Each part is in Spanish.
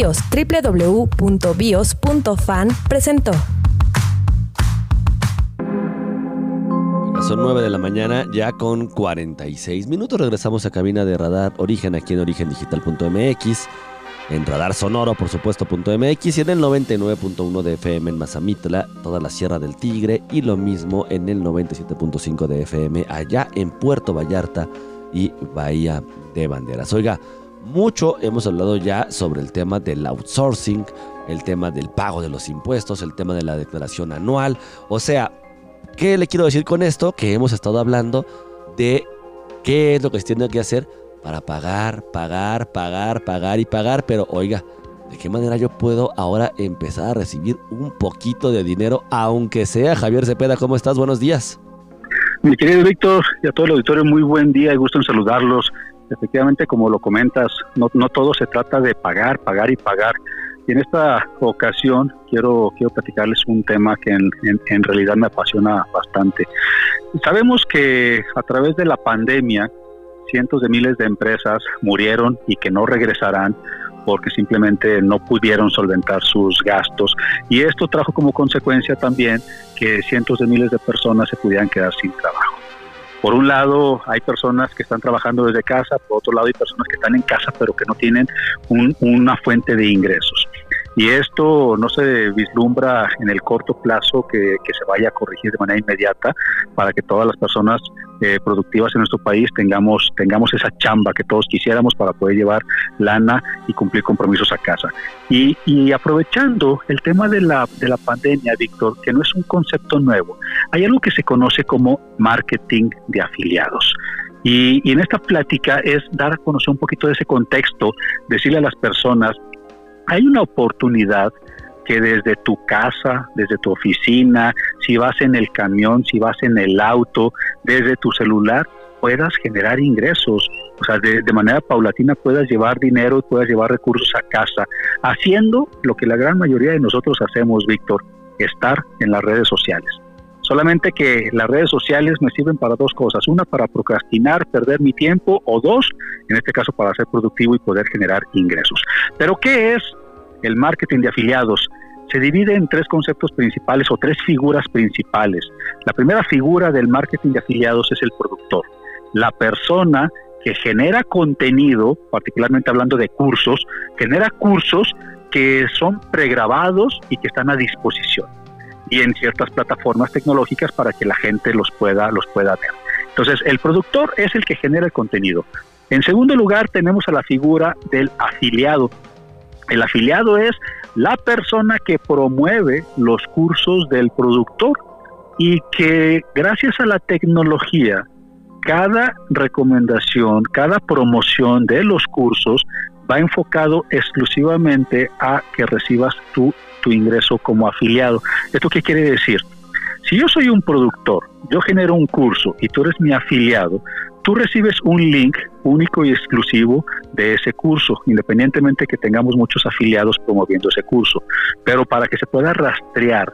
BIOS, www.bios.fan presentó. Son 9 de la mañana, ya con 46 minutos. Regresamos a cabina de Radar Origen aquí en origendigital.mx, en Radar Sonoro, por supuesto, .mx y en el 99.1 de FM en Mazamitla, toda la Sierra del Tigre y lo mismo en el 97.5 de FM allá en Puerto Vallarta y Bahía de Banderas. Oiga, mucho hemos hablado ya sobre el tema del outsourcing, el tema del pago de los impuestos, el tema de la declaración anual. O sea, ¿qué le quiero decir con esto? Que hemos estado hablando de qué es lo que se tiene que hacer para pagar, pagar, pagar, pagar y pagar. Pero oiga, ¿de qué manera yo puedo ahora empezar a recibir un poquito de dinero, aunque sea Javier Cepeda? ¿Cómo estás? Buenos días. Mi querido Víctor y a todo el auditorio, muy buen día y gusto en saludarlos efectivamente, como lo comentas, no, no todo se trata de pagar, pagar y pagar. Y en esta ocasión quiero, quiero platicarles un tema que en, en, realidad me apasiona bastante. Sabemos que a través de la pandemia cientos de miles de empresas murieron y que no regresarán porque simplemente no pudieron solventar sus gastos. Y esto trajo como consecuencia también que cientos de miles de personas se pudieran quedar sin trabajo. Por un lado, hay personas que están trabajando desde casa, por otro lado, hay personas que están en casa pero que no tienen una fuente de ingresos. Y esto no se vislumbra en el corto plazo que, se vaya a corregir de manera inmediata para que todas las personas eh, productivas en nuestro país tengamos, tengamos esa chamba que todos quisiéramos para poder llevar lana y cumplir compromisos a casa. Y, y aprovechando el tema de la, de la pandemia, Víctor, que no es un concepto nuevo, hay algo que se conoce como marketing de afiliados. Y, y, en esta plática es dar a conocer un poquito de ese contexto, decirle a las personas hay una oportunidad que desde tu casa, desde tu oficina, si vas en el camión, si vas en el auto, desde tu celular, puedas generar ingresos, o sea, de, manera paulatina puedas llevar dinero y puedas llevar recursos a casa, haciendo lo que la gran mayoría de nosotros hacemos, Víctor, estar en las redes sociales. Solamente que las redes sociales me sirven para dos cosas. Una, para procrastinar, perder mi tiempo, o dos, en este caso, para ser productivo y poder generar ingresos. Pero, ¿qué es el marketing de afiliados? Se divide en tres conceptos principales o tres figuras principales. La primera figura del marketing de afiliados es el productor, la persona que genera contenido, particularmente hablando de cursos, genera cursos que son pregrabados y que están a disposición y en ciertas plataformas tecnológicas para que la gente los pueda, los pueda ver. Entonces, el productor es el que genera el contenido. En segundo lugar, tenemos a la figura del afiliado. El afiliado es la persona que promueve los cursos del productor y que gracias a la tecnología, cada recomendación, cada promoción de los cursos va enfocado exclusivamente a que recibas tu tu ingreso como afiliado. ¿Esto qué quiere decir? Si yo soy un productor, yo genero un curso y tú eres mi afiliado, tú recibes un link único y exclusivo de ese curso, independientemente que tengamos muchos afiliados promoviendo ese curso. Pero para que se pueda rastrear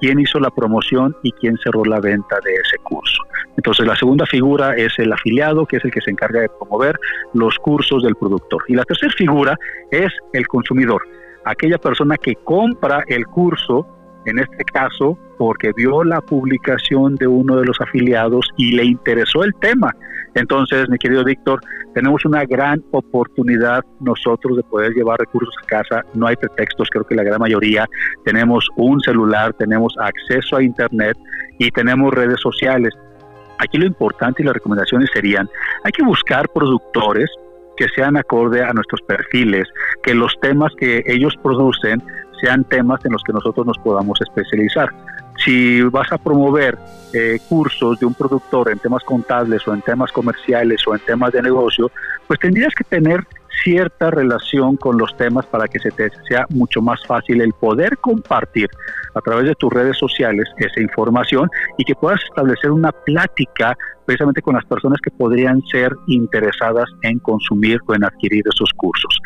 quién hizo la promoción y quién cerró la venta de ese curso. Entonces la segunda figura es el afiliado, que es el que se encarga de promover los cursos del productor. Y la tercera figura es el consumidor aquella persona que compra el curso, en este caso, porque vio la publicación de uno de los afiliados y le interesó el tema. Entonces, mi querido Víctor, tenemos una gran oportunidad nosotros de poder llevar recursos a casa. No hay pretextos, creo que la gran mayoría tenemos un celular, tenemos acceso a Internet y tenemos redes sociales. Aquí lo importante y las recomendaciones serían, hay que buscar productores que sean acorde a nuestros perfiles, que los temas que ellos producen sean temas en los que nosotros nos podamos especializar. Si vas a promover eh, cursos de un productor en temas contables o en temas comerciales o en temas de negocio, pues tendrías que tener cierta relación con los temas para que se te sea mucho más fácil el poder compartir a través de tus redes sociales esa información y que puedas establecer una plática precisamente con las personas que podrían ser interesadas en consumir o en adquirir esos cursos.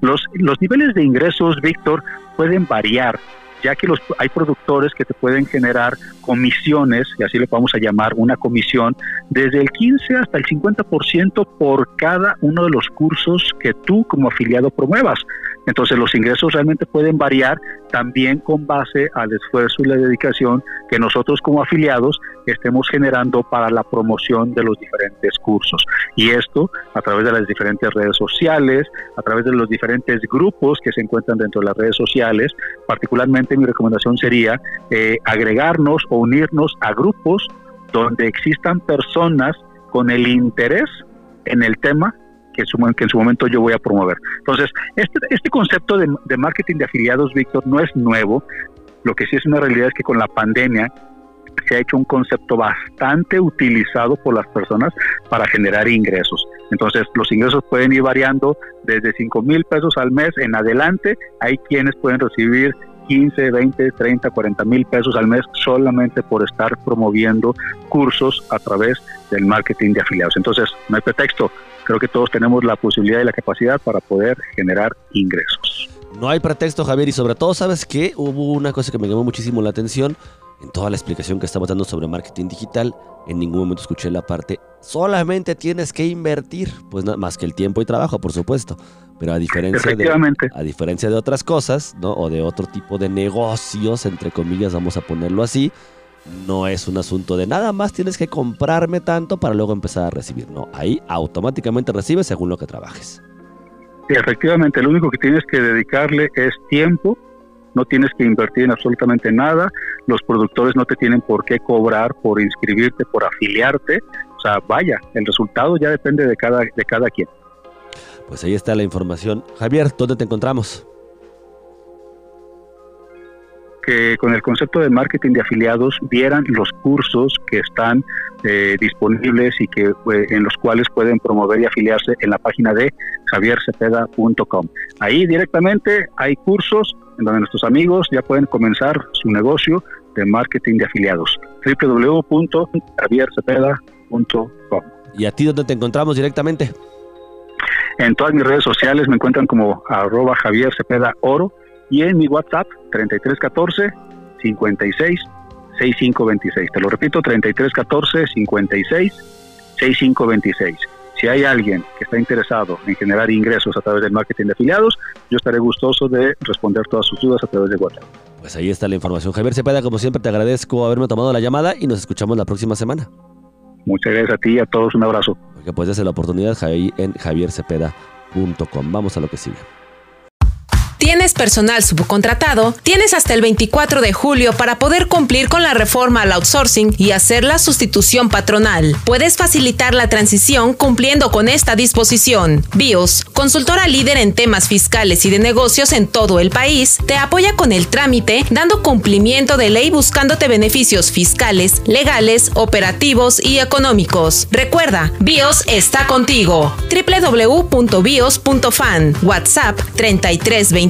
Los, los niveles de ingresos, Víctor, pueden variar ya que los, hay productores que te pueden generar comisiones, y así le vamos a llamar una comisión, desde el 15 hasta el 50% por cada uno de los cursos que tú como afiliado promuevas. Entonces los ingresos realmente pueden variar también con base al esfuerzo y la dedicación que nosotros como afiliados estemos generando para la promoción de los diferentes cursos. Y esto a través de las diferentes redes sociales, a través de los diferentes grupos que se encuentran dentro de las redes sociales. Particularmente mi recomendación sería eh, agregarnos o unirnos a grupos donde existan personas con el interés en el tema que, en su momento yo voy a promover. Entonces, este, este concepto de, de marketing de afiliados, Víctor, no es nuevo. Lo que sí es una realidad es que con la pandemia se ha hecho un concepto bastante utilizado por las personas para generar ingresos. Entonces, los ingresos pueden ir variando desde 5 mil pesos al mes en adelante. Hay quienes pueden recibir 15, 20, 30, 40 mil pesos al mes solamente por estar promoviendo cursos a través del marketing de afiliados. Entonces, no hay pretexto. Creo que todos tenemos la posibilidad y la capacidad para poder generar ingresos. No hay pretexto, Javier, y sobre todo, ¿sabes qué? Hubo una cosa que me llamó muchísimo la atención en toda la explicación que estamos dando sobre marketing digital. En ningún momento escuché la parte, solamente tienes que invertir, pues nada más que el tiempo y trabajo, por supuesto. Pero a diferencia, de, a diferencia de otras cosas, ¿no? O de otro tipo de negocios, entre comillas, vamos a ponerlo así, no es un asunto de nada más tienes que comprarme tanto para luego empezar a recibir. No, ahí automáticamente recibes según lo que trabajes. Sí, efectivamente, lo único que tienes que dedicarle es tiempo, no tienes que invertir en absolutamente nada, los productores no te tienen por qué cobrar por inscribirte, por afiliarte, o sea, vaya, el resultado ya depende de cada, de cada quien. Pues ahí está la información. Javier, ¿dónde te encontramos? Que con el concepto de marketing de afiliados vieran los cursos que están eh, disponibles y que eh, en los cuales pueden promover y afiliarse en la página de javiercepeda.com. Ahí directamente hay cursos en donde nuestros amigos ya pueden comenzar su negocio de marketing de afiliados. www.javiercepeda.com. ¿Y a ti dónde te encontramos directamente? En todas mis redes sociales me encuentran como arroba Javier Cepeda Oro y en mi WhatsApp 3314 56 6526. Te lo repito, 3314 56 6526. Si hay alguien que está interesado en generar ingresos a través del marketing de afiliados, yo estaré gustoso de responder todas sus dudas a través de WhatsApp. Pues ahí está la información. Javier Cepeda, como siempre, te agradezco haberme tomado la llamada y nos escuchamos la próxima semana. Muchas gracias a ti y a todos. Un abrazo. Porque puedes hacer la oportunidad en javiercepeda.com. Vamos a lo que sigue tienes personal subcontratado, tienes hasta el 24 de julio para poder cumplir con la reforma al outsourcing y hacer la sustitución patronal. Puedes facilitar la transición cumpliendo con esta disposición. BIOS, consultora líder en temas fiscales y de negocios en todo el país, te apoya con el trámite, dando cumplimiento de ley buscándote beneficios fiscales, legales, operativos y económicos. Recuerda, BIOS está contigo. www.bios.fan, WhatsApp 3320